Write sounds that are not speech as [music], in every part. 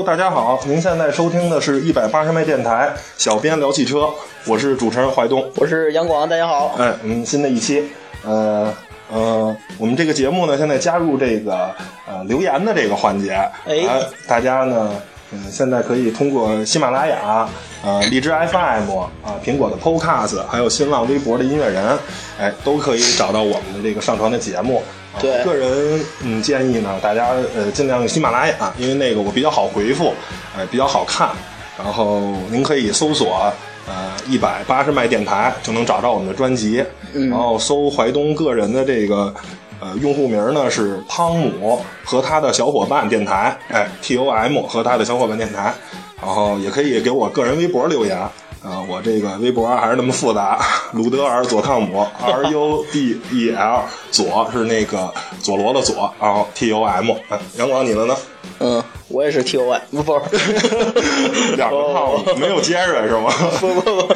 Hello，大家好，您现在收听的是一百八十迈电台，小编聊汽车，我是主持人怀东，我是杨广，大家好。哎，嗯，新的一期，呃呃，我们这个节目呢，现在加入这个呃留言的这个环节，哎，大家呢，嗯，现在可以通过喜马拉雅、呃荔枝 FM 啊、苹果的 Podcast，还有新浪微博的音乐人，哎，都可以找到我们的这个上传的节目。对，个人嗯建议呢，大家呃尽量用喜马拉雅，因为那个我比较好回复，呃比较好看。然后您可以搜索呃一百八十迈电台，就能找到我们的专辑。然后搜怀东个人的这个呃用户名呢是汤姆和他的小伙伴电台，哎 T O M 和他的小伙伴电台。然后也可以给我个人微博留言。啊，我这个微博还是那么复杂，鲁德尔佐汤姆 R U D E L 佐是那个佐罗的佐，然后 T O M。杨广，你的呢？嗯，我也是 T O M，不不，[laughs] 两个汤姆，没有尖锐是吗？[laughs] 不不不，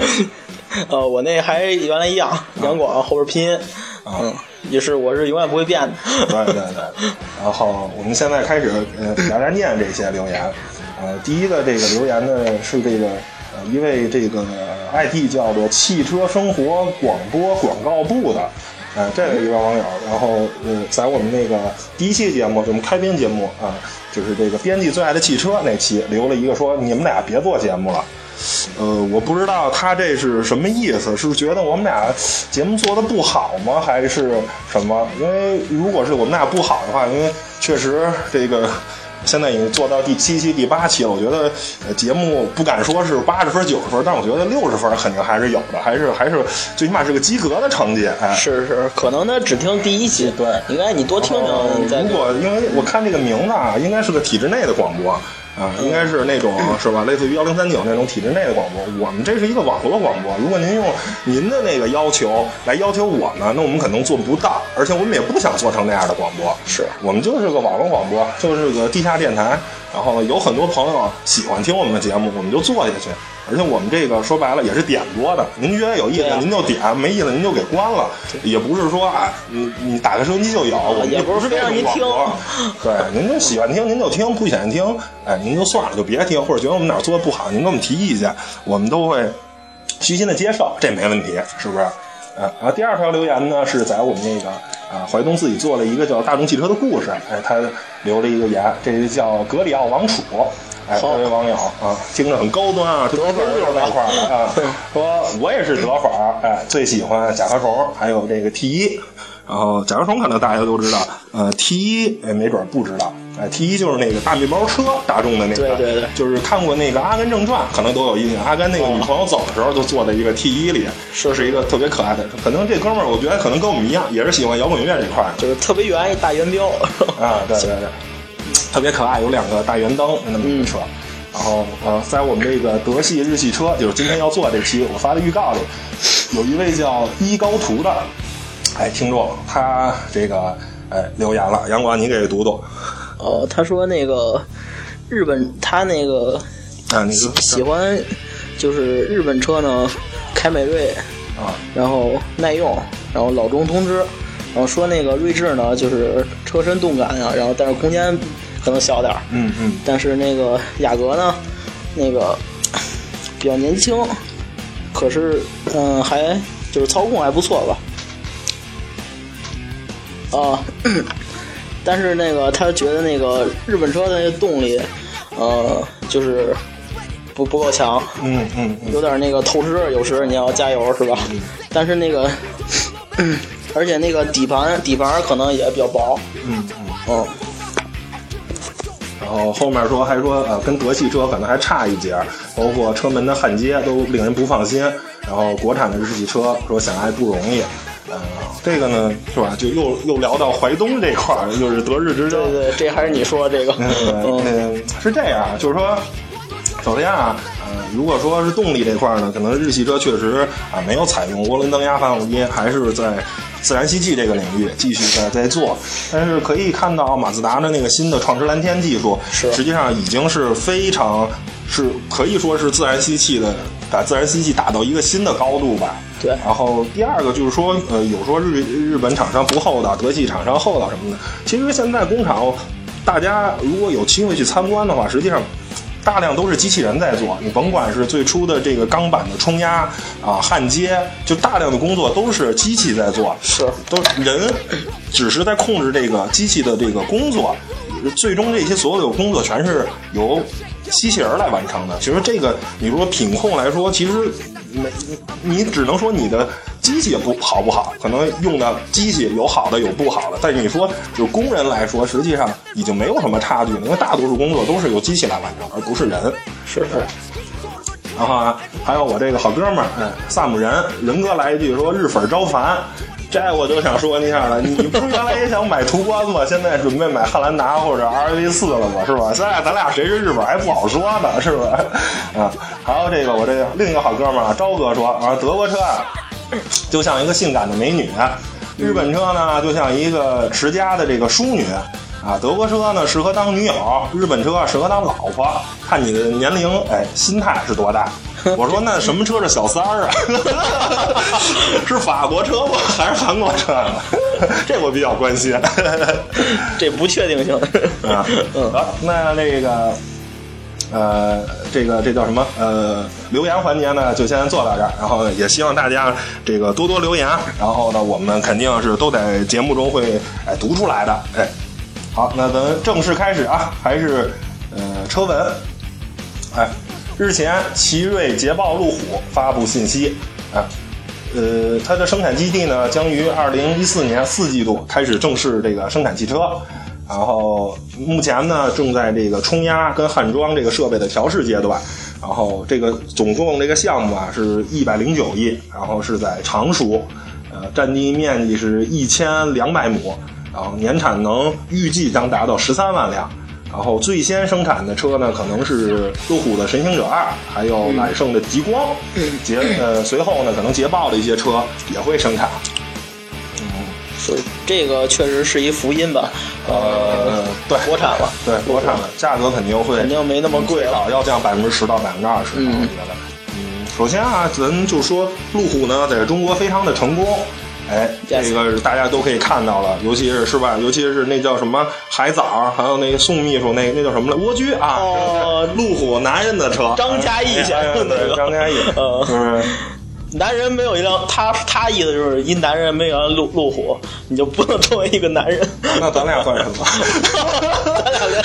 呃，我那还原来一样，杨广后边拼音，嗯，也是我是永远不会变的。对对对，[laughs] 然后我们现在开始呃，大家念这些留言。呃，第一个这个留言呢是这个。一位这个 ID 叫做“汽车生活广播广告部”的，呃，这个一位网友，然后呃，在我们那个第一期节目，就我们开篇节目啊，就是这个编辑最爱的汽车那期，留了一个说你们俩别做节目了。呃，我不知道他这是什么意思，是觉得我们俩节目做的不好吗，还是什么？因为如果是我们俩不好的话，因为确实这个。现在已经做到第七期、第八期了，我觉得节目不敢说是八十分、九十分，但我觉得六十分肯定还是有的，还是还是最起码是个及格的成绩。哎，是是，可能他只听第一期，对，应该你多听听。如果因为我看这个名字啊，应该是个体制内的广播。啊，应该是那种是吧？类似于幺零三九那种体制内的广播。我们这是一个网络广播。如果您用您的那个要求来要求我们，那我们可能做不到，而且我们也不想做成那样的广播。是我们就是个网络广播，就是个地下电台。然后有很多朋友喜欢听我们的节目，我们就做下去。而且我们这个说白了也是点播的，您觉得有意思您就点，没意思您就给关了，也不是说啊，你你打开收音机就有，我们也不是让您听。[laughs] 对，您就喜欢听您就听，不喜欢听，哎，您就算了，就别听。或者觉得我们哪做的不好，您给我们提意见，我们都会虚心的接受，这没问题，是不是？啊，然后第二条留言呢，是在我们那个啊怀东自己做了一个叫大众汽车的故事，哎，他留了一个言，这就叫格里奥王储。哎，这位网友啊，听着很高端啊，德粉就是那块儿的啊。[laughs] 说我也是德粉儿，哎，最喜欢甲壳虫，还有这个 T 一。然后甲壳虫可能大家都知道，呃，T 一哎没准不知道，哎，T 一就是那个大面包车，大众的那个，对对对，就是看过那个《阿甘正传》，可能都有印象。阿甘那个女朋友走的时候，就坐在一个 T 一里，说是一个特别可爱的。可能这哥们儿，我觉得可能跟我们一样，也是喜欢摇滚乐这块儿，就是特别圆一大圆标啊，对对对。特别可爱，有两个大圆灯那么一个车，然后呃，在我们这个德系日系车，就是今天要做这期，我发的预告里，有一位叫一高图的，哎，听众，他这个哎留言了，杨广，你给读读。哦，他说那个日本，他那个啊，你喜欢就是日本车呢，凯美瑞啊，然后耐用，然后老中通知，然后说那个锐志呢，就是车身动感啊，然后但是空间。可能小点儿，嗯嗯，但是那个雅阁呢，那个比较年轻，可是嗯，还就是操控还不错吧，啊，但是那个他觉得那个日本车的那个动力，呃，就是不不够强，嗯嗯，有点那个透支，有时你要加油是吧？但是那个，[coughs] 而且那个底盘底盘可能也比较薄，嗯嗯。嗯。然后后面说还说呃跟德系车可能还差一截，包括车门的焊接都令人不放心。然后国产的日系车说想爱不容易，呃这个呢是吧？就又又聊到淮东这块儿，就是德日之争。对对，这还是你说这个。嗯，是这样，就是说，首先啊，呃如果说是动力这块呢，可能日系车确实啊没有采用涡轮增压发动机，还是在。自然吸气这个领域继续在在做，但是可以看到马自达的那个新的创驰蓝天技术，实际上已经是非常是可以说是自然吸气的，把自然吸气打到一个新的高度吧。对。然后第二个就是说，呃，有说日日本厂商不厚道，德系厂商厚道什么的。其实现在工厂大家如果有机会去参观的话，实际上。大量都是机器人在做，你甭管是最初的这个钢板的冲压啊、焊接，就大量的工作都是机器在做，是都人只是在控制这个机器的这个工作，最终这些所有的工作全是由机器人来完成的。其实这个你说品控来说，其实没你只能说你的。机器不好不好，可能用的机器有好的有不好的，但是你说就工人来说，实际上已经没有什么差距了，因为大多数工作都是由机器来完成，而不是人。是是。然后啊，还有我这个好哥们儿，嗯，萨姆人人哥来一句说日粉招烦，这我就想说一下了，你不是原来也想买途观吗？现在准备买汉兰达或者 R V 四了吗？是吧？现在咱俩谁是日本还不好说呢，是吧？啊，还有这个我这个另一个好哥们儿啊，朝哥说啊，德国车啊。就像一个性感的美女，日本车呢就像一个持家的这个淑女啊，德国车呢适合当女友，日本车适合当老婆，看你的年龄，哎，心态是多大。[laughs] 我说那什么车是小三儿啊？[laughs] 是法国车吗？[laughs] 还是韩国车呢？这我比较关心。这不确定性啊。好，那那个。呃，这个这叫什么？呃，留言环节呢，就先做到这儿。然后也希望大家这个多多留言。然后呢，我们肯定是都在节目中会哎读出来的。哎，好，那咱正式开始啊，还是呃车文。哎，日前奇瑞捷豹路虎发布信息啊，呃，它的生产基地呢将于二零一四年四季度开始正式这个生产汽车。然后目前呢，正在这个冲压跟焊装这个设备的调试阶段。然后这个总共这个项目啊是一百零九亿，然后是在常熟，呃，占地面积是一千两百亩，然后年产能预计将达到十三万辆。然后最先生产的车呢，可能是路虎的神行者二，还有揽胜的极光。捷呃，随后呢，可能捷豹的一些车也会生产。所以这个确实是一福音吧？呃，对，国产了，对，国产了，价格肯定会肯定没那么贵了，要降百分之十到百分之二十。嗯，我觉得，嗯，首先啊，咱就说路虎呢，在中国非常的成功，哎，这个大家都可以看到了，尤其是是吧？尤其是那叫什么海藻，还有那个宋秘书，那那叫什么来？蜗居啊，哦路虎男人的车，张嘉译先生的张嘉译，就 [laughs] 是。男人没有一辆，他他意思就是一男人没有辆路路虎，你就不能作为一个男人。那咱俩算什么？[laughs] 咱俩连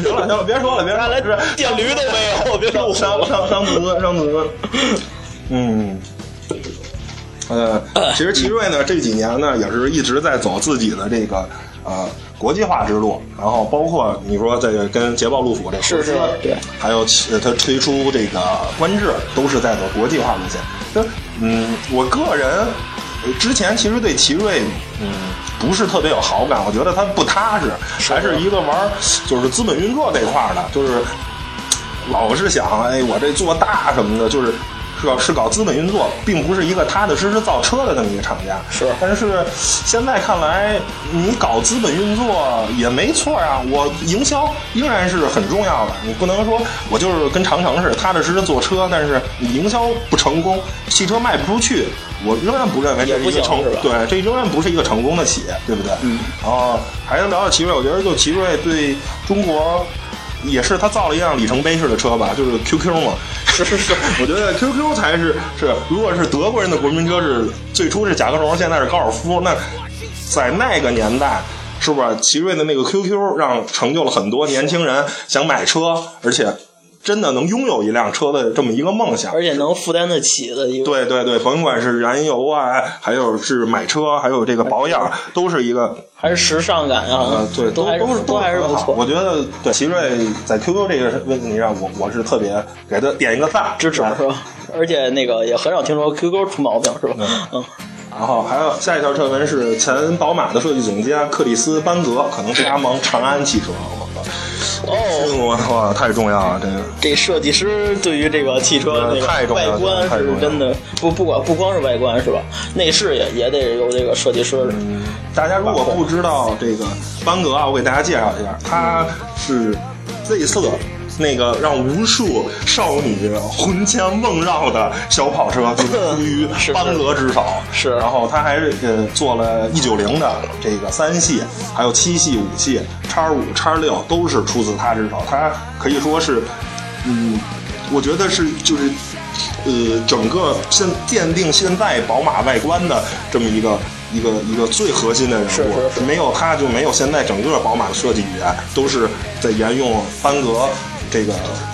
行了行了，别说了，别说了，电驴都没有，别说伤伤伤自尊，伤自尊。嗯，呃，[laughs] 其实奇瑞呢这几年呢也是一直在走自己的这个呃。国际化之路，然后包括你说这个跟捷豹路虎这合资，对，还有它推出这个观致，都是在走国际化路线。那嗯，我个人之前其实对奇瑞嗯不是特别有好感，我觉得它不踏实，还是一个玩就是资本运作这块的，就是老是想哎我这做大什么的，就是。是搞是搞资本运作，并不是一个踏踏实实造车的这么一个厂家。是，但是现在看来，你搞资本运作也没错啊。我营销仍然是很重要的，你不能说我就是跟长城似的踏踏实实做车，但是你营销不成功，汽车卖不出去，我仍然不认为这是一个成对，这仍然不是一个成功的企业，对不对？嗯。然后还能聊聊奇瑞，我觉得就奇瑞对中国。也是他造了一辆里程碑式的车吧，就是 QQ 嘛。[laughs] 是是是，我觉得 QQ 才是是，如果是德国人的国民车是最初是甲壳虫，现在是高尔夫，那在那个年代，是不是奇瑞的那个 QQ 让成就了很多年轻人想买车，而且。真的能拥有一辆车的这么一个梦想，而且能负担得起的一个。对对对，甭管是燃油啊，还有是买车，还有这个保养，都是一个还是时尚感啊，对，都都是都还是不错。我觉得对奇瑞在 QQ 这个问题上，我我是特别给他点一个赞，支持是吧？而且那个也很少听说 QQ 出毛病是吧？嗯。然后还有下一条车文是前宝马的设计总监克里斯班格可能加盟长安汽车。哦，我操，太重要了！这个这设计师对于这个汽车那个外观是真的不不管不光是外观是吧？内饰也也得有这个设计师。嗯，大家如果不知道这个班格啊，我给大家介绍一下，它是 Z 色那个让无数少女魂牵梦绕的小跑车就出 [laughs] 于班格之手。是然后他还是呃做了一九零的这个三系，还有七系、五系、叉五、叉六都是出自他之手。他可以说是，嗯，我觉得是就是。呃，整个现奠定现在宝马外观的这么一个一个一个最核心的人物，是是是没有他就没有现在整个宝马的设计语言，都是在沿用班格这个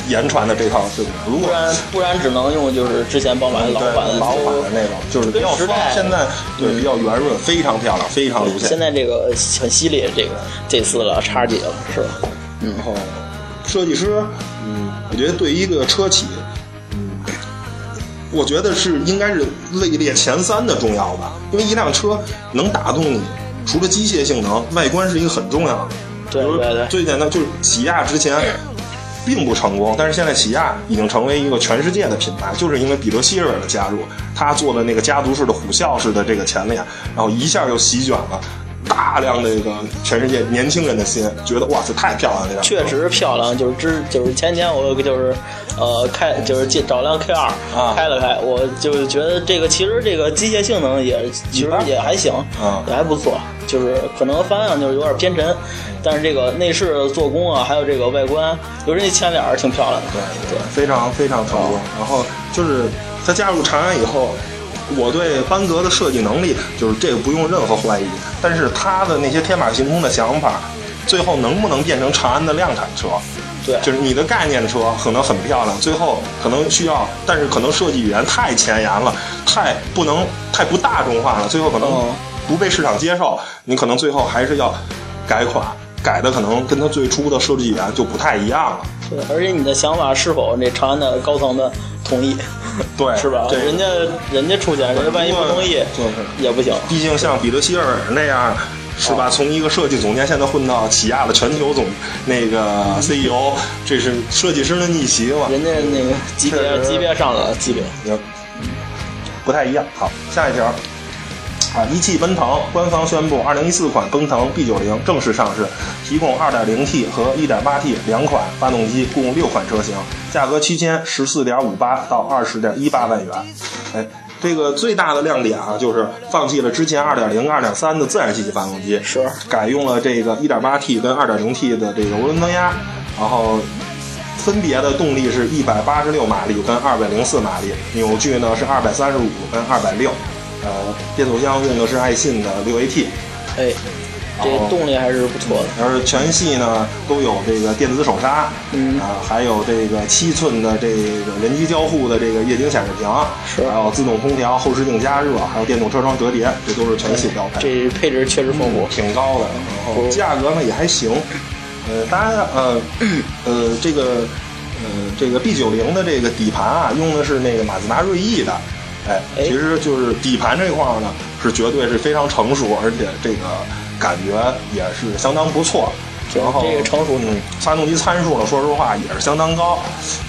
言传的这套设计。如果不然不然只能用就是之前宝马老款老款的那种，就是比较方，现在对比较圆润，非常漂亮，非常流线。现在这个很犀利，这个这次了叉几了是吧？然后设计师，嗯，我觉得对一个车企，嗯，我觉得是应该是位列前三的重要吧，因为一辆车能打动你，除了机械性能，外观是一个很重要的。对对对最简单就是起亚之前并不成功，但是现在起亚已经成为一个全世界的品牌，就是因为彼得希尔的加入，他做的那个家族式的虎啸式的这个前脸，然后一下就席卷了大量的这个全世界年轻人的心，觉得哇，塞太漂亮了，确实漂亮，就是之就是前天我就是呃开就是借找辆 K 二、啊开了开，我就觉得这个其实这个机械性能也其实也还行，啊。也还不错，就是可能方向就是有点偏沉，但是这个内饰做工啊，还有这个外观，尤其那前脸儿挺漂亮的，对对，非常非常成功。然后就是他加入长安以后，我对班格的设计能力就是这个不用任何怀疑。但是他的那些天马行空的想法，最后能不能变成长安的量产车？对就是你的概念车可能很漂亮，最后可能需要，但是可能设计语言太前沿了，太不能太不大众化了，最后可能嗯不被市场接受，你可能最后还是要改款，改的可能跟它最初的设计语言就不太一样了。对，而且你的想法是否那长安的高层的同意，对，[laughs] 是吧？对人家人家出钱，人家万一不同意，就是也不行。毕竟像彼得希尔那样，是吧？从一个设计总监现在混到起亚的全球总那个 [laughs] CEO，这是设计师的逆袭嘛？人家那个级别级别上了级别，也不太一样。好，下一条。啊！一汽奔腾官方宣布，二零一四款奔腾 B 九零正式上市，提供 2.0T 和 1.8T 两款发动机，共六款车型，价格区间十四点五八到二十点一八万元。哎，这个最大的亮点啊，就是放弃了之前2.0、2.3的自然吸气发动机，是改用了这个 1.8T 跟 2.0T 的这个涡轮增压，然后分别的动力是186马力跟204马力，扭矩呢是235跟260。呃，变速箱用的是爱信的六 AT，哎，这哦动力还是不错的。而全系呢都有这个电子手刹，嗯啊，还有这个七寸的这个人机交互的这个液晶显示屏，是还有自动空调、后视镜加热，还有电动车窗折叠，这都是全系标配。这配置确实丰富。挺高的，然后价格呢也还行。呃，当然呃呃这个呃这个 B 九零的这个底盘啊，用的是那个马自达锐意的，哎，哎其实就是底盘这块儿呢是绝对是非常成熟，而且这个感觉也是相当不错。然后这个成熟嗯，发动机参数呢，说实话也是相当高，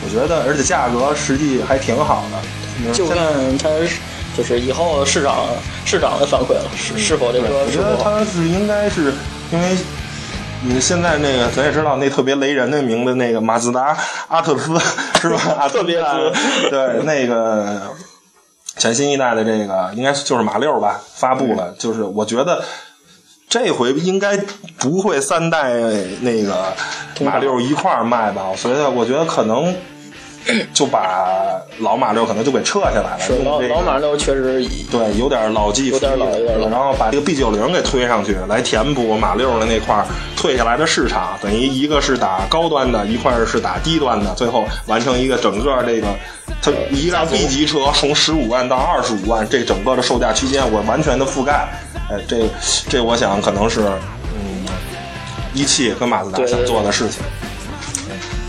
我觉得，而且价格实际还挺好的。嗯就现在看它就是以后市场市场的反馈了，是是否这对，个是我觉得它是应该是因为你现在那个咱也知道那特别雷人的名字，那个马自达阿特兹 [laughs] 是吧？阿特别兹，对，那个全新一代的这个应该就是马六吧，发布了，就是我觉得。这回应该不会三代那个马六一块儿卖吧？所以我觉得可能就把老马六可能就给撤下来了。老老马六确实对，有点老骥有点老有点老然后把这个 B 九零给推上去，来填补马六的那块儿退下来的市场，等于一个是打高端的，一块儿是打低端的，最后完成一个整个这个，它一辆 B 级车从十五万到二十五万，这整个的售价区间我完全的覆盖，哎，这这我想可能是嗯，一汽跟马自达想做的事情。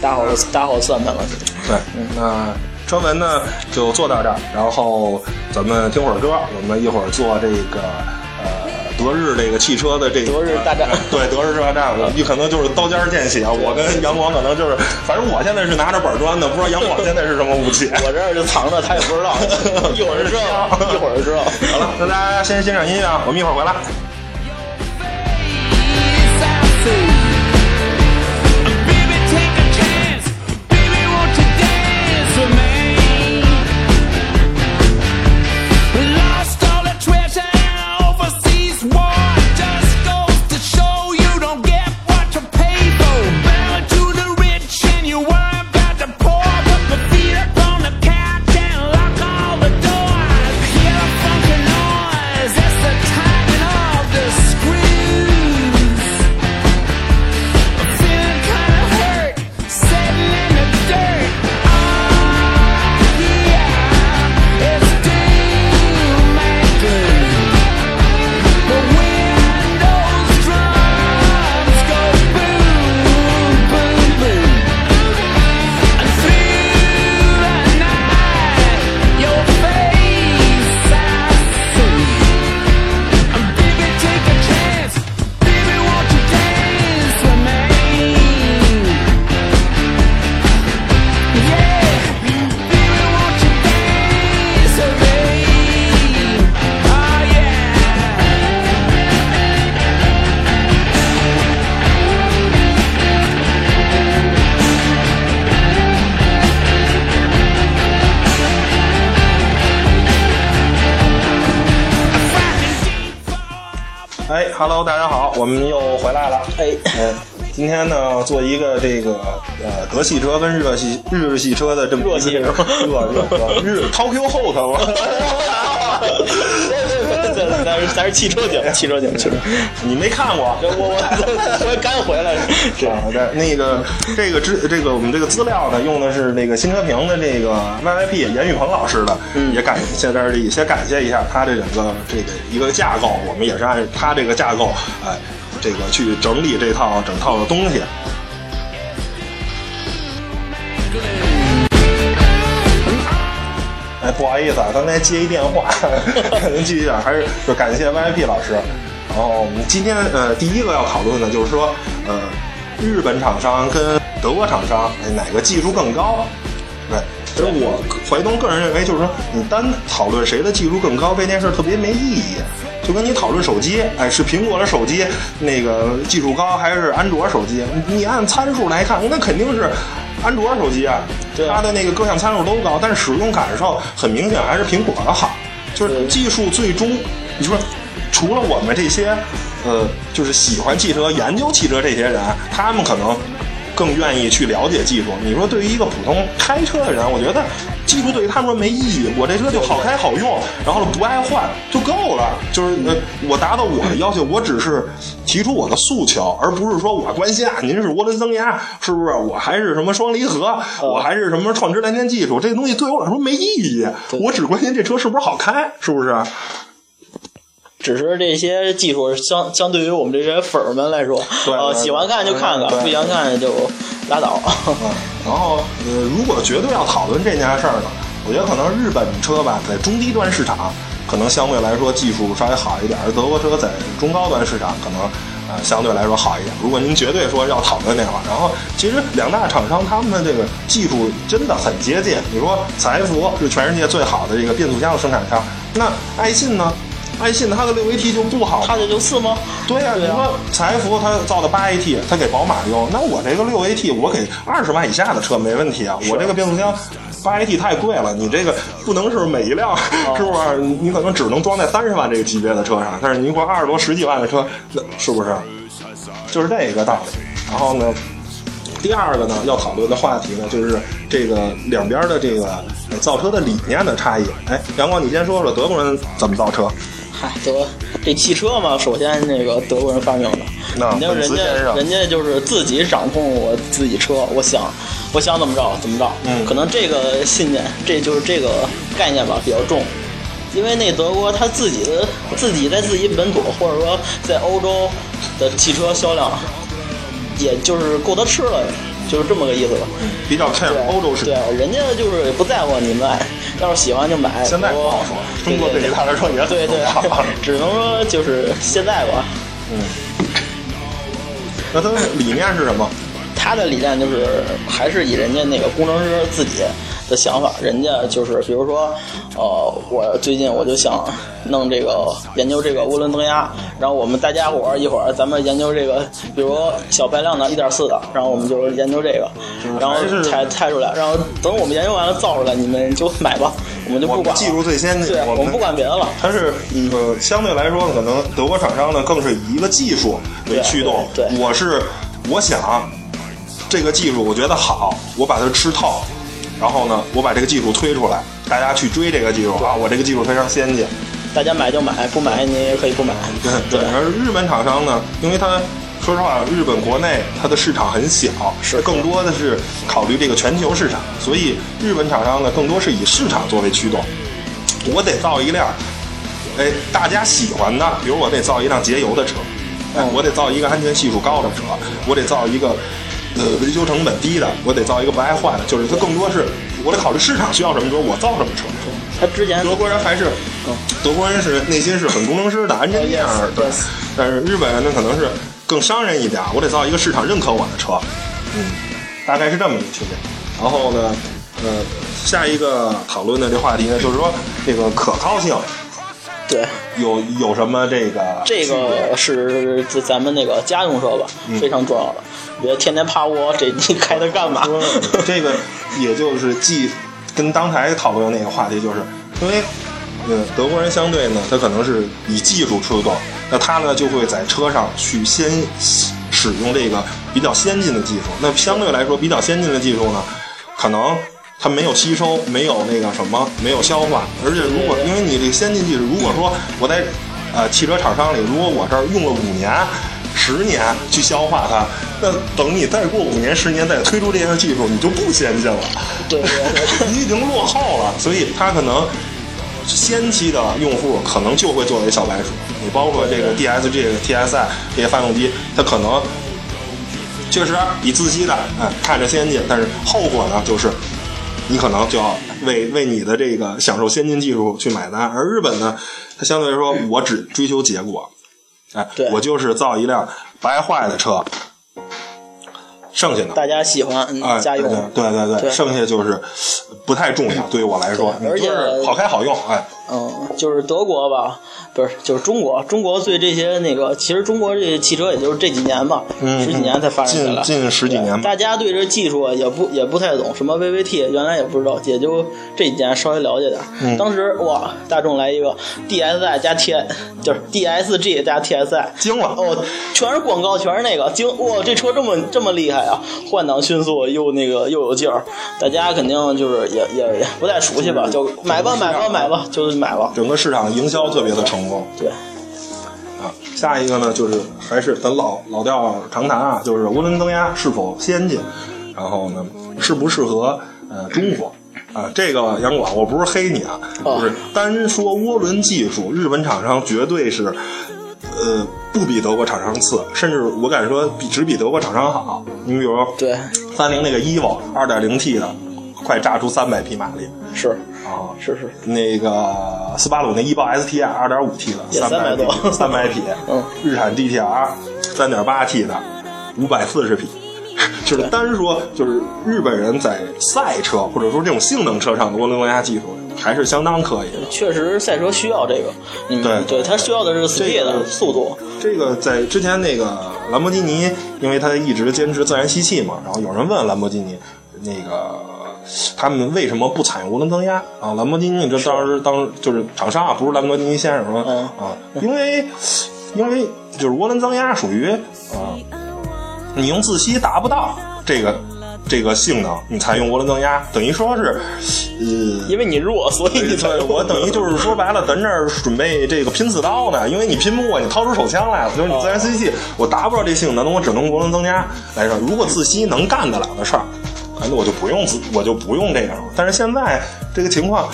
打好打好算盘了。对，那车文呢就做到这儿，然后咱们听会儿歌，我们一会儿做这个呃德日这个汽车的这个德日大战 [laughs] 对德日大战，我你可能就是刀尖见血，我跟杨广可能就是，反正我现在是拿着板砖的，不知道杨广现在是什么武器。我这儿就藏着，他也不知道，[laughs] 一会儿就知道，一会儿就知道。好了，那大家先欣赏音乐啊，我们一会儿回来。呃德系车跟日系日系车的这么热系 [laughs] 热热热日 Tokyo Hot 吗？[laughs] 咱咱是咱是汽车节目，汽车节目，汽车。你没看过？我我我刚回来，是啊，对，那个这个资这个我们这个资料呢，用的是那个新车评的这个 YYP 严宇鹏老师的，嗯也感谢这儿里先感谢一下他这整个这个一个架构，我们也是按他这个架构，哎，这个去整理这套整套的东西。不好意思啊，刚才接一电话，[laughs] 您继续讲，还是就感谢 VIP 老师。然后我们今天呃第一个要讨论的就是说，呃，日本厂商跟德国厂商哪个技术更高？对，其实我怀东个人认为，就是说你单讨论谁的技术更高这件事特别没意义。就跟你讨论手机，哎，是苹果的手机那个技术高，还是安卓手机？你按参数来看，那肯定是安卓手机啊，对它的那个各项参数都高，但是使用感受很明显还是苹果的好。就是技术最终，你说除了我们这些，呃，就是喜欢汽车、研究汽车这些人，他们可能更愿意去了解技术。你说对于一个普通开车的人，我觉得技术对于他们说没意义，我这车就好开好用，然后不爱换就够了。就是呃，我达到我的要求，我只是提出我的诉求，而不是说我关心啊，您是涡轮增压是不是？我还是什么双离合，我还是什么创驰蓝天技术，这个东西对我来说没意义。我只关心这车是不是好开，是不是？只是这些技术相相对于我们这些粉儿们来说，呃，对对喜欢看就看看，不喜欢看就拉倒。然后呃，如果绝对要讨论这件事儿呢，我觉得可能日本车吧，在中低端市场可能相对来说技术稍微好一点，而德国车在中高端市场可能呃相对来说好一点。如果您绝对说要讨论那话，然后其实两大厂商他们的这个技术真的很接近。你说采孚是全世界最好的这个变速箱生产商，那爱信呢？爱信它的六 AT 就不好吗它的就四吗？对呀、啊你说财富它造的八 AT，它给宝马用，那我这个六 AT 我给二十万以下的车没问题啊。我这个变速箱八 AT 太贵了，你这个不能是每一辆，是不是？你你可能只能装在三十万这个级别的车上，但是你如果二十多、十几万的车，那是不是？就是这一个道理。然后呢，第二个呢，要讨论的话题呢，就是这个两边的这个呃造车的理念的差异。哎，阳光，你先说说德国人怎么造车？嗨，德这汽车嘛，首先那个德国人发明的，那肯定人家人家就是自己掌控我自己车，我想我想怎么着怎么着。嗯。可能这个信念，这就是这个概念吧比较重，因为那德国他自己的自己在自己本土或者说在欧洲的汽车销量，也就是够他吃了，就是这么个意思吧。比较 care 对，欧洲市场。对，人家就是不在乎你们，要是喜欢就买。现在不好说，中国对于他来说也很对对。[laughs] 只能说就是现在吧。嗯，那他的理念是什么？他的理念就是还是以人家那个工程师自己的想法，人家就是比如说，呃，我最近我就想弄这个研究这个涡轮增压，然后我们大家伙儿一会儿咱们研究这个，比如小排量的1.4的，然后我们就研究这个，然后还是拆拆出来，然后等我们研究完了造出来，你们就买吧，我们就不管技术最先进对，，我我们不管别的了。它是呃，相对来说，可能德国厂商呢更是以一个技术为驱动。对对我是我想这个技术我觉得好，我把它吃透，然后呢，我把这个技术推出来，大家去追这个技术啊，我这个技术非常先进。大家买就买，不买你也可以不买。对 [laughs] 对，而日本厂商呢，因为它说实话，日本国内它的市场很小，是更多的是考虑这个全球市场，所以日本厂商呢，更多是以市场作为驱动。我得造一辆，哎，大家喜欢的，比如我得造一辆节油的车，哎，嗯我得造一个安全系数高的车，我得造一个。呃，维修成本低的，我得造一个不爱坏的，就是它更多是我得考虑市场需要什么车，我造什么车。他之前德国人还是，德国人是内心是很工程师的安全样儿 Yes, 对但是日本人呢可能是更商人一点，我得造一个市场认可我的车，嗯，大概是这么一个区别。然后呢，呃，下一个讨论的这话题呢，就是说这个可靠性对有有什么这个这个是咱咱们那个家用车吧，嗯非常重要的。别天天趴窝，这你开它干嘛？这个也就是既跟刚才讨论那个话题，就是因为呃德国人相对呢，他可能是以技术出动，那他呢就会在车上去先使用这个比较先进的技术。那相对来说比较先进的技术呢，可能它没有吸收，没有那个什么，没有消化。而且如果因为你这个先进技术，如果说我在呃汽车厂商里，如果我这儿用了五年。十年去消化它，那等你再过五年、十年再推出这项技术，你就不先进了。对，你 [laughs] 已经落后了。所以它可能先期的用户可能就会作为小白鼠。你包括这个 DSG、TSI 这些发动机，它可能确实比自吸的哎看着先进，但是后果呢，就是你可能就要为为你的这个享受先进技术去买单。而日本呢，它相对来说，我只追求结果。哎，我就是造一辆白坏的车，剩下的大家喜欢家用，对对对，剩下就是不太重要，对于我来说，而且好开好用，哎。嗯，就是德国吧，不是，就是中国。中国对这些那个，其实中国这汽车也就是这几年吧，十几年才发展起来。近近十几年。大家对这技术也不也不太懂，什么 VVT 原来也不知道，也就这几年稍微了解点。当时哇，大众来一个 DSI 加 T，就是 DSG 加 TSI，[laughs] 惊了哦，全是广告，全是那个惊哇，这车这么这么厉害啊，换挡迅速又那个又有劲儿，大家肯定就是也也也不太熟悉吧，就买吧买吧买吧就。买了，整个市场营销特别的成功。对，啊，下一个呢，就是还是咱老老调常谈啊，就是涡轮增压是否先进，然后呢，适不适合呃中国啊？这个杨广，我不是黑你啊，就是单说涡轮技术，日本厂商绝对是呃不比德国厂商次，甚至我敢说比只比德国厂商好。你比如说，对，三菱那个 EVO 二点零 T 的，快炸出三百匹马力，是。啊，是是，那个斯巴鲁那一豹 STI 二点五 T 的，三百多，[laughs] 三百匹，嗯，日产 DTR 三点八 T 的，五百四十匹，[laughs] 就是单说就是日本人在赛车或者说这种性能车上的涡轮增压技术还是相当可以的。确实，赛车需要这个，对。对，它需要的是 speed 的速度。这个在之前那个兰博基尼，因为它一直坚持自然吸气嘛，然后有人问兰博基尼那个。他们为什么不采用涡轮增压啊？兰博基尼这当时当就是厂商啊，不是兰博基尼先生说啊，因为因为就是涡轮增压属于啊，你用自吸达不到这个这个性能，你才用涡轮增压，等于说是呃，因为你弱，所以你才我等于就是说白了，咱这儿准备这个拼刺刀呢，因为你拼不过，你掏出手枪来了，就是你自然吸气，我达不到这性能，那我只能涡轮增压来说，如果自吸能干得了的事儿。那我就不用自，我就不用这样了。但是现在这个情况，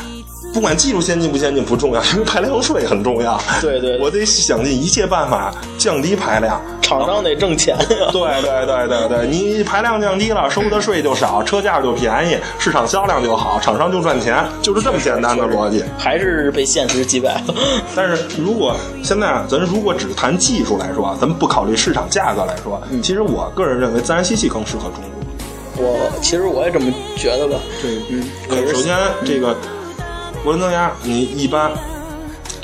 不管技术先进不先进不重要，因为排量税很重要。对对，我得想尽一切办法降低排量。厂商得挣钱呀。对对对对对，你排量降低了，收的税就少，车价就便宜，市场销量就好，厂商就赚钱，就是这么简单的逻辑。还是被现实击败了。但是如果现在咱如果只谈技术来说，咱们不考虑市场价格来说，其实我个人认为自然吸气更适合中国。我其实我也这么觉得吧。对，嗯。首先，这个涡轮增压，你一般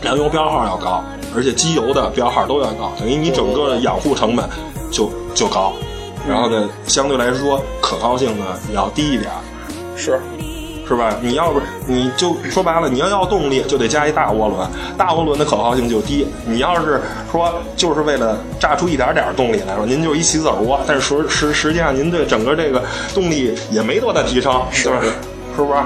燃油标号要高，而且机油的标号都要高，等于你整个的养护成本就就高。然后呢，相对来说可靠性呢也要低一点。是。是吧？你要不你就说白了，你要要动力就得加一大涡轮，大涡轮的可靠性就低。你要是说就是为了榨出一点点动力来说，您就一起子儿窝，但是实实实际上您对整个这个动力也没多大提升，是不是？是不是？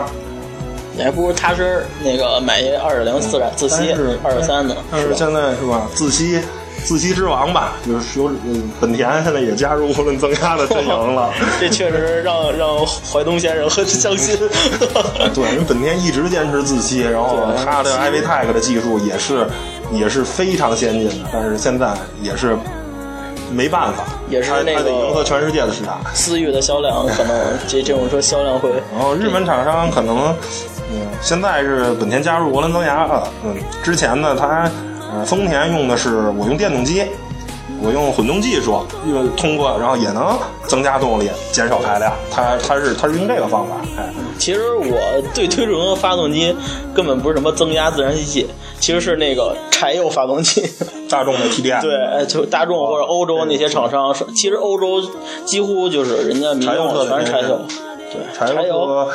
你还不如踏实那个买一二点零自然自吸二十三的。但是现在是吧？自吸。自吸之王吧，就是有本田现在也加入涡轮增压的阵营了。[laughs] 这确实让让怀东先生很伤心。[laughs] 对，因为本田一直坚持自吸，然后它的 iVTEC 的技术也是也是非常先进的，但是现在也是没办法，也是那个迎合全世界的市场。思域的销量可能这这种车销量会。[laughs] 然后日本厂商可能，嗯，现在是本田加入涡轮增压了，嗯，之前呢它。丰田用的是我用电动机，我用混动技术，用通过，然后也能增加动力，减少排量。它它是它是用这个方法。哎，其实我对推崇的发动机根本不是什么增压自然吸气，其实是那个柴油发动机。[laughs] 大众的 TDI。对，就大众或者欧洲那些厂商，其实欧洲几乎就是人家民用全是柴油。对，柴油。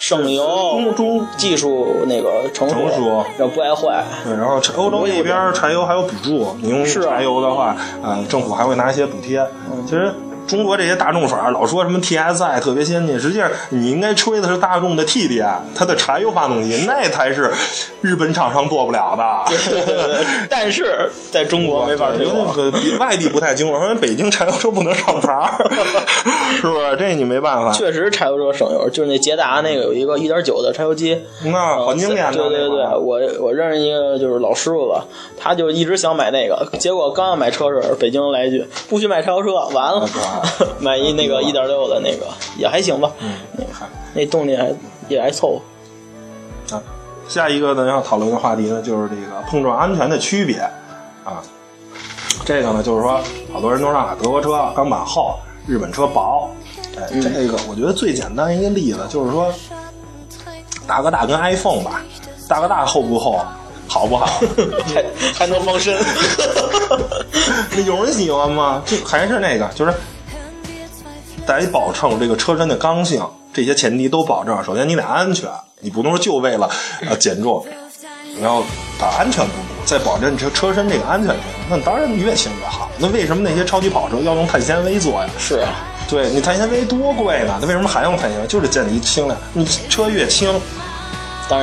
省油中中技术那个成熟，成熟然后不爱坏。对，然后欧洲那边柴油还有补助，你用柴油的话，呃，政府还会拿一些补贴。其实中国这些大众法老说什么 TSI 特别先进，实际上你应该吹的是大众的 TDI，它的柴油发动机，那才是日本厂商做不了的。对对对，但是在中国没法比外地不太清楚，因为北京柴油车不能上牌，[laughs] 是不是？这你没办法。确实柴油车省油，就是那捷达那个有一个1.9的柴油机，那很经典的对对对，我我认识一个就是老师傅吧，他就一直想买那个，结果刚要买车时，北京来一句不许买柴油车，完了，[laughs] 买一那个一点六的那个也还行吧，嗯，那动力还也还凑合。啊，下一个呢要讨论的话题呢，就是这个碰撞安全的区别啊。这个呢，就是说，好多人都说啊，德国车钢板厚，日本车薄。哎，嗯这个我觉得最简单一个例子就是说，大哥大跟 iPhone 吧，大哥大厚不厚，好不好？[laughs] 还还能防身，那 [laughs] 有人喜欢吗？就还是那个，就是得保证这个车身的刚性，这些前提都保证。首先你得安全，你不能说就为了呃减重，然后把安全不顾，再保证车车身这个安全性。那当然越轻越好。那为什么那些超级跑车要用碳纤维做呀？是啊，对你碳纤维多贵呢？它为什么还用碳纤维？就是降低轻量。你车越轻，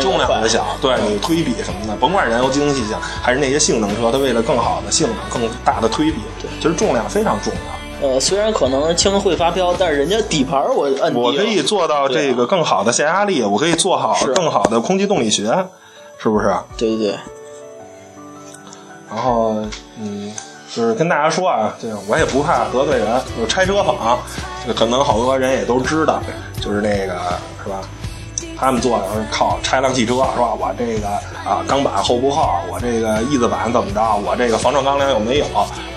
重量快越小，对你推比什么的，甭管燃油经济性还是那些性能车，它为了更好的性能、更大的推比，其实重量非常重要。呃，虽然可能轻会发飘，但是人家底盘我我可以做到这个更好的下压力，我可以做好更好的空气动力学，是不是？对对对，然后，嗯，就是跟大家说啊，这个我也不怕得罪人，有拆车坊，这个可能好多人也都知道，就是那个是吧？他们做的靠拆辆汽车是吧？我这个啊钢板厚不厚？我这个翼子板怎么着？我这个防撞钢梁有没有？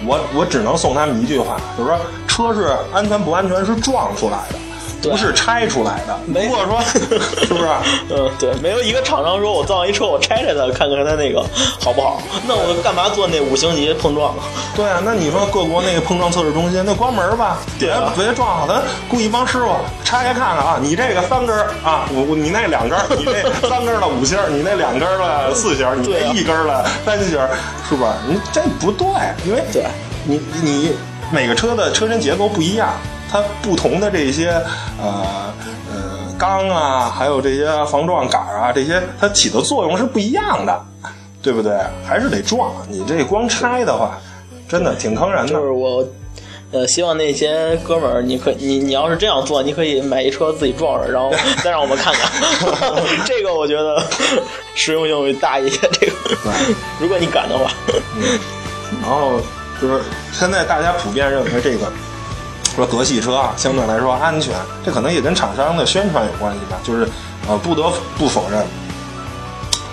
我我只能送他们一句话，就是说车是安全不安全是撞出来的，不是拆出来的。没如果说 [laughs] 是不是？嗯，对，没有一个厂商说我造一车我拆拆它，看看它那个 [laughs] 好不好。那我干嘛做那五星级碰撞啊？对啊，那你说各国那个碰撞测试中心，那关门吧，别啊别撞好，咱雇一帮师傅拆开看看啊，你这个三根儿啊，我我你那两根儿，你那三根儿的五星，你那两根儿的四星，你那一根儿的三星儿，是不是？你这不对，因为对你你每个车的车身结构不一样，它不同的这些呃呃钢啊，还有这些防撞杆啊，这些它起的作用是不一样的，对不对？还是得撞，你这光拆的话，真的挺坑人的。就是我，呃，希望那些哥们儿，你可你你要是这样做，你可以买一车自己撞上，然后 [laughs] 再让我们看看。[laughs] 这个我觉得实用性会大一些。这个，如果你敢的话，然后就是现在大家普遍认为这个说德系车啊，相对来说安全，这可能也跟厂商的宣传有关系吧。就是呃，不得不否认，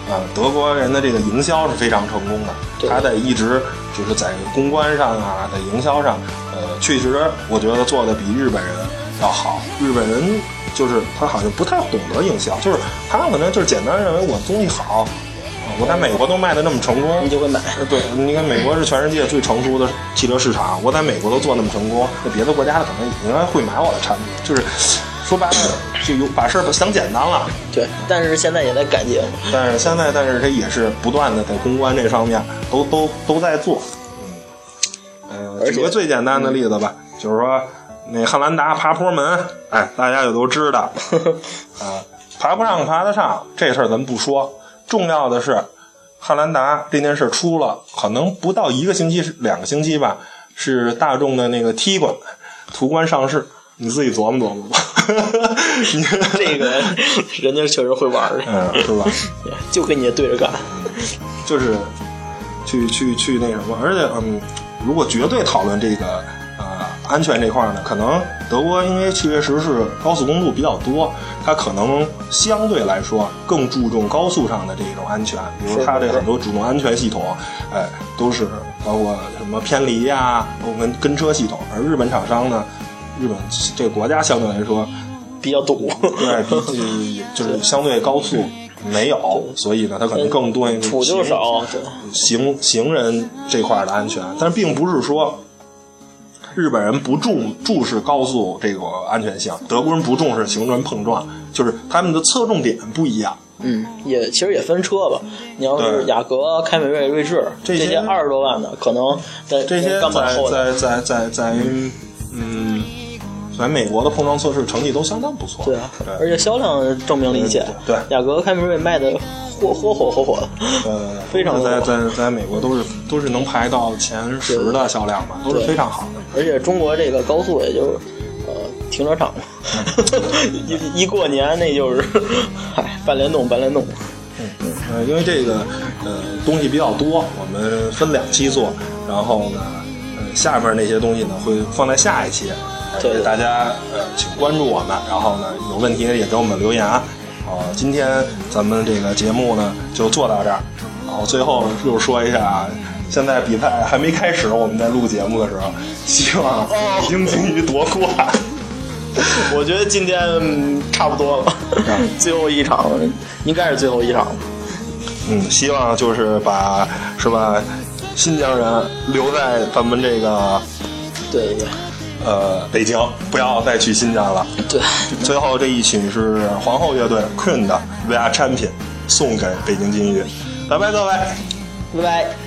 啊、德国人的这个营销是非常成功的，他在一直就是在公关上啊，在营销上，呃，确实我觉得做的比日本人要好。日本人就是他好像不太懂得营销，就是他可能就是简单认为我东西好，啊我在美国都卖的那么成功，你就会买。呃，对，你看美国是全世界最成熟的汽车市场，我在美国都做那么成功，那别的国家的可能也应该会买我的产品。就是说白了，就有把事儿想简单了。对，但是现在也在改进。但是现在，但是它也是不断的在公关这方面都都都在做。嗯，呃，举个最简单的例子吧，就是说那汉兰达爬坡门，哎，大家也都知道，[laughs] 啊，爬不上爬得上这事儿咱不说，重要的是汉兰达这件事出了，可能不到一个星期，两个星期吧，是大众的那个 Tiguan 途观上市，你自己琢磨琢磨吧。[laughs] 你这个人家确实会玩儿的，嗯，是吧？就跟你对着干。就是去去去那什么，而且嗯，如果绝对讨论这个呃安全这块儿呢，可能德国因为确实是高速公路比较多，它可能相对来说更注重高速上的这种安全，比如它这很多主动安全系统，哎，都是包括什么偏离呀、包括跟跟车系统，而日本厂商呢，日本这个国家相对来说。[laughs] 比较堵，对，比起就是相对高速没有，所以呢，它可能更多一个土就少，行行人这块儿的安全，但是并不是说日本人不重注视高速这个安全性，德国人不重视行人碰撞，就是他们的侧重点不一样。嗯，也其实也分车吧。你要是雅阁、凯美瑞、锐志这些二十多万的，可能在这些在。在在在在嗯，在美国的碰撞测试成绩都相当不错。对啊，对而且销量证明了一切。对雅阁、凯美瑞卖的火火火火火的。对对对，[laughs] 非常在在在美国都是都是能排到前十的销量吧，都是非常好的。而且中国这个高速也就是呃停车场嘛，[laughs] 一一过年那就是，嗨，半联动半联动。呃，因为这个呃东西比较多，我们分两期做，然后呢，呃下面那些东西呢会放在下一期，呃对对大家呃请关注我们，然后呢有问题也给我们留言。哦、今天咱们这个节目呢就做到这儿，然后最后又说一下啊。现在比赛还没开始，我们在录节目的时候，希望北京金鱼夺冠。我觉得今天嗯差不多了，[laughs] 最后一场应该是最后一场。嗯，希望就是把是吧，新疆人留在咱们这个对对呃北京，不要再去新疆了。对，最后这一曲是皇后乐队 Queen 的《We Are Champion》，送给北京金鱼。拜拜，各位。拜拜。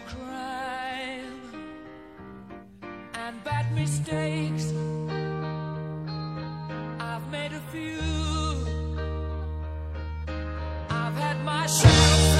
Crime. And bad mistakes, I've made a few. I've had my share